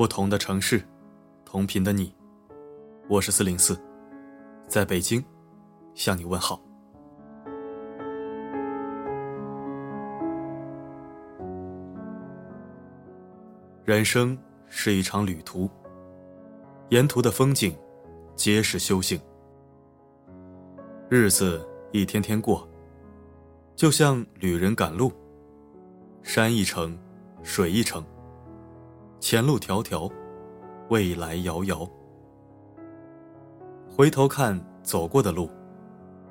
不同的城市，同频的你，我是四零四，在北京向你问好。人生是一场旅途，沿途的风景皆是修行。日子一天天过，就像旅人赶路，山一程，水一程，前路迢迢，未来遥遥。回头看走过的路，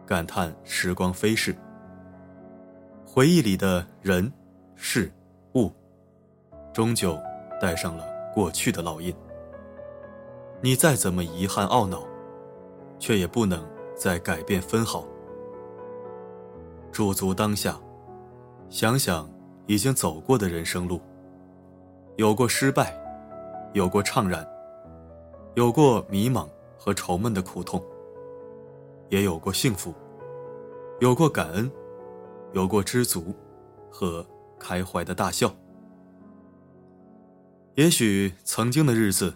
感叹时光飞逝。回忆里的人、事、物，终究带上了过去的烙印。你再怎么遗憾懊恼，却也不能再改变分毫。驻足当下，想想已经走过的人生路，有过失败，有过怅然，有过迷茫和愁闷的苦痛，也有过幸福，有过感恩，有过知足和开怀的大笑。也许曾经的日子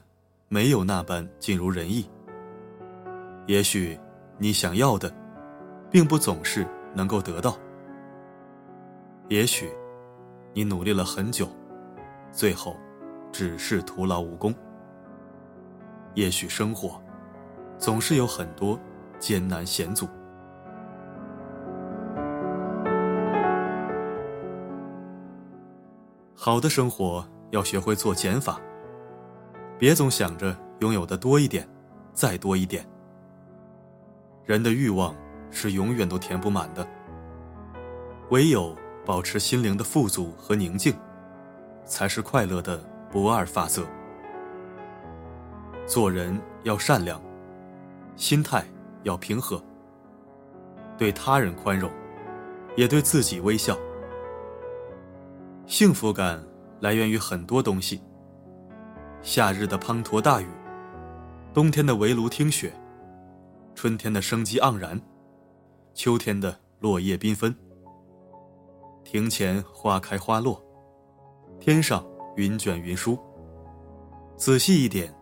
没有那般尽如人意，也许你想要的，并不总是能够得到，也许你努力了很久，最后只是徒劳无功，也许生活总是有很多艰难险阻。好的生活。要学会做减法，别总想着拥有的多一点，再多一点。人的欲望是永远都填不满的，唯有保持心灵的富足和宁静，才是快乐的不二法则。做人要善良，心态要平和，对他人宽容，也对自己微笑。幸福感。来源于很多东西。夏日的滂沱大雨，冬天的围炉听雪，春天的生机盎然，秋天的落叶缤纷。庭前花开花落，天上云卷云舒。仔细一点，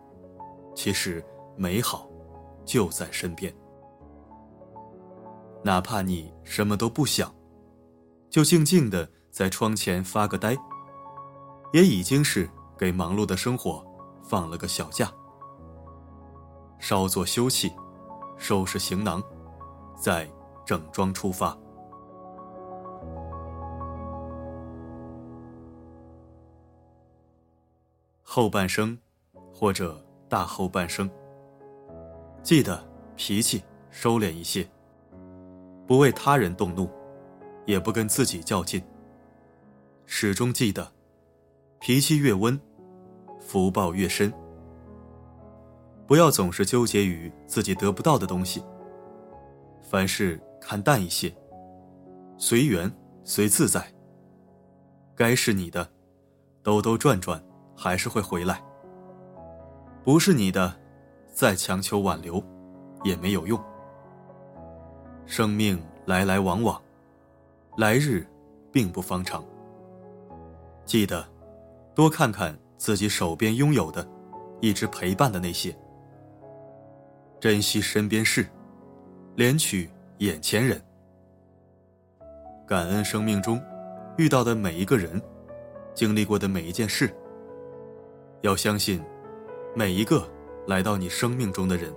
其实美好就在身边。哪怕你什么都不想，就静静的在窗前发个呆。也已经是给忙碌的生活放了个小假，稍作休憩，收拾行囊，再整装出发。后半生，或者大后半生，记得脾气收敛一些，不为他人动怒，也不跟自己较劲，始终记得。脾气越温，福报越深。不要总是纠结于自己得不到的东西，凡事看淡一些，随缘随自在。该是你的，兜兜转转还是会回来；不是你的，再强求挽留也没有用。生命来来往往，来日并不方长。记得。多看看自己手边拥有的，一直陪伴的那些，珍惜身边事，怜取眼前人，感恩生命中遇到的每一个人，经历过的每一件事。要相信，每一个来到你生命中的人，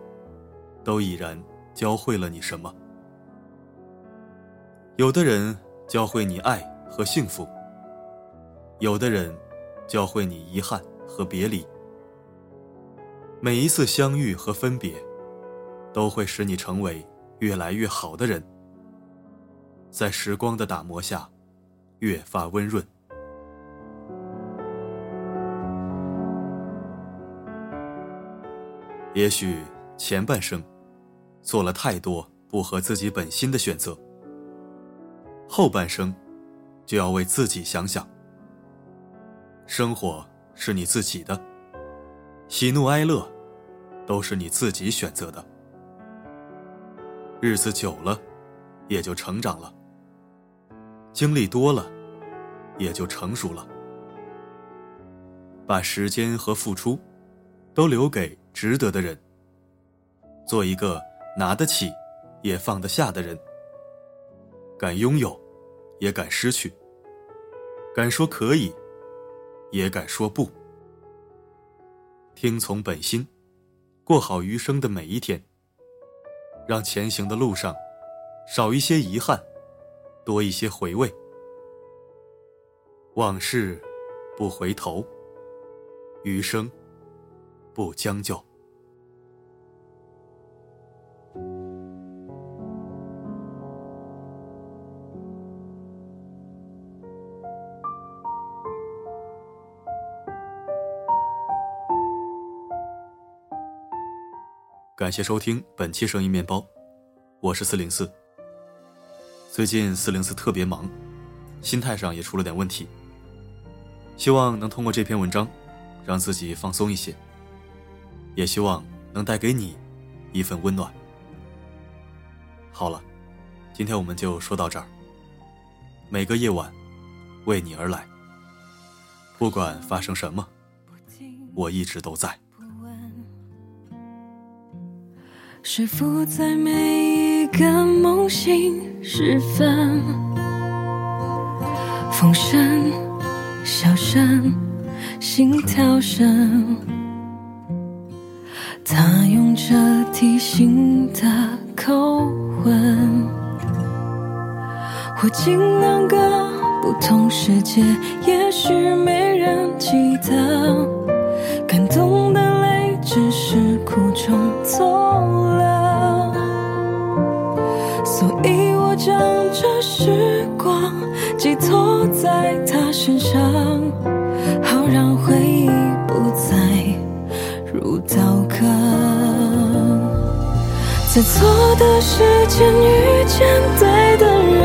都已然教会了你什么。有的人教会你爱和幸福，有的人。教会你遗憾和别离，每一次相遇和分别，都会使你成为越来越好的人，在时光的打磨下，越发温润。也许前半生做了太多不合自己本心的选择，后半生就要为自己想想。生活是你自己的，喜怒哀乐都是你自己选择的。日子久了，也就成长了；经历多了，也就成熟了。把时间和付出都留给值得的人。做一个拿得起，也放得下的人。敢拥有，也敢失去。敢说可以，也敢说不。听从本心，过好余生的每一天。让前行的路上，少一些遗憾，多一些回味。往事不回头，余生不将就。感谢收听本期声音面包，我是四零四。最近四零四特别忙，心态上也出了点问题。希望能通过这篇文章，让自己放松一些，也希望能带给你一份温暖。好了，今天我们就说到这儿。每个夜晚，为你而来，不管发生什么，我一直都在。是否在每一个梦醒时分，风声、笑声、心跳声，他用着提醒的？口吻，或进两个不同世界，也许没人记得，感动的？泪只是苦中作乐。所以我。将这时光寄托在他身上，好让回忆不再如刀割。在错的时间遇见对的人，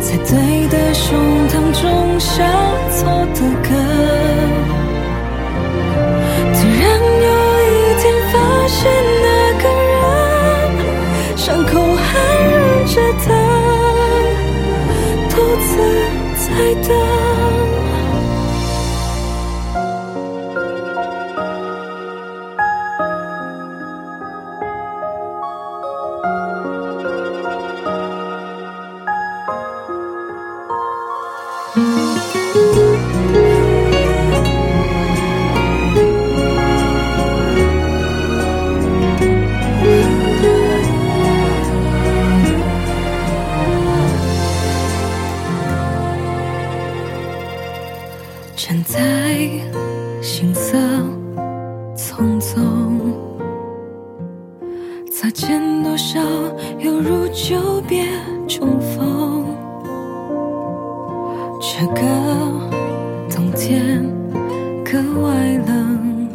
在对的胸膛种下错的根。突然有一天发现。那个在行色匆匆，擦肩多少犹如久别重逢。这个冬天格外冷，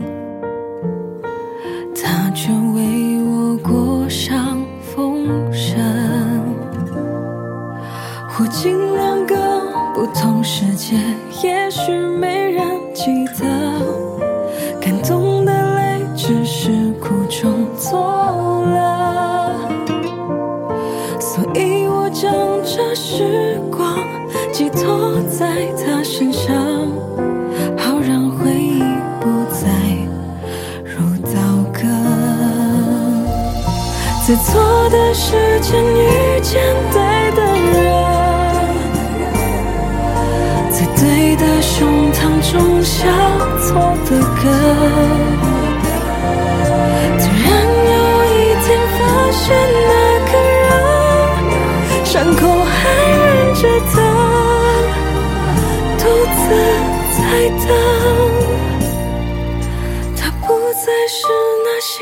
他却为我裹上风尘，忽近两个不同世界。也许没人记得，感动的泪只是苦中作乐。所以我将这时光。寄托在他身上，好让回忆不再如刀割。在错的时间遇见的种下错的根。突然有一天发现那个人，伤口还忍着疼。独自在等，他不再是那心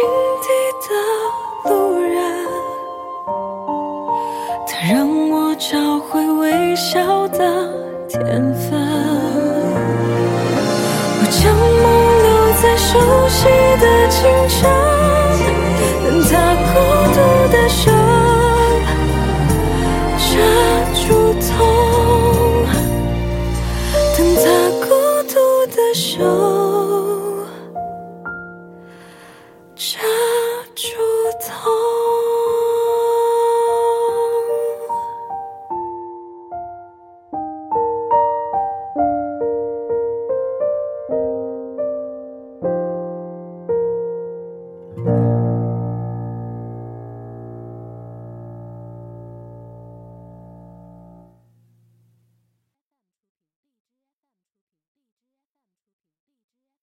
底的路人，他让我找回微笑的天分。将梦留在熟悉的清晨，等他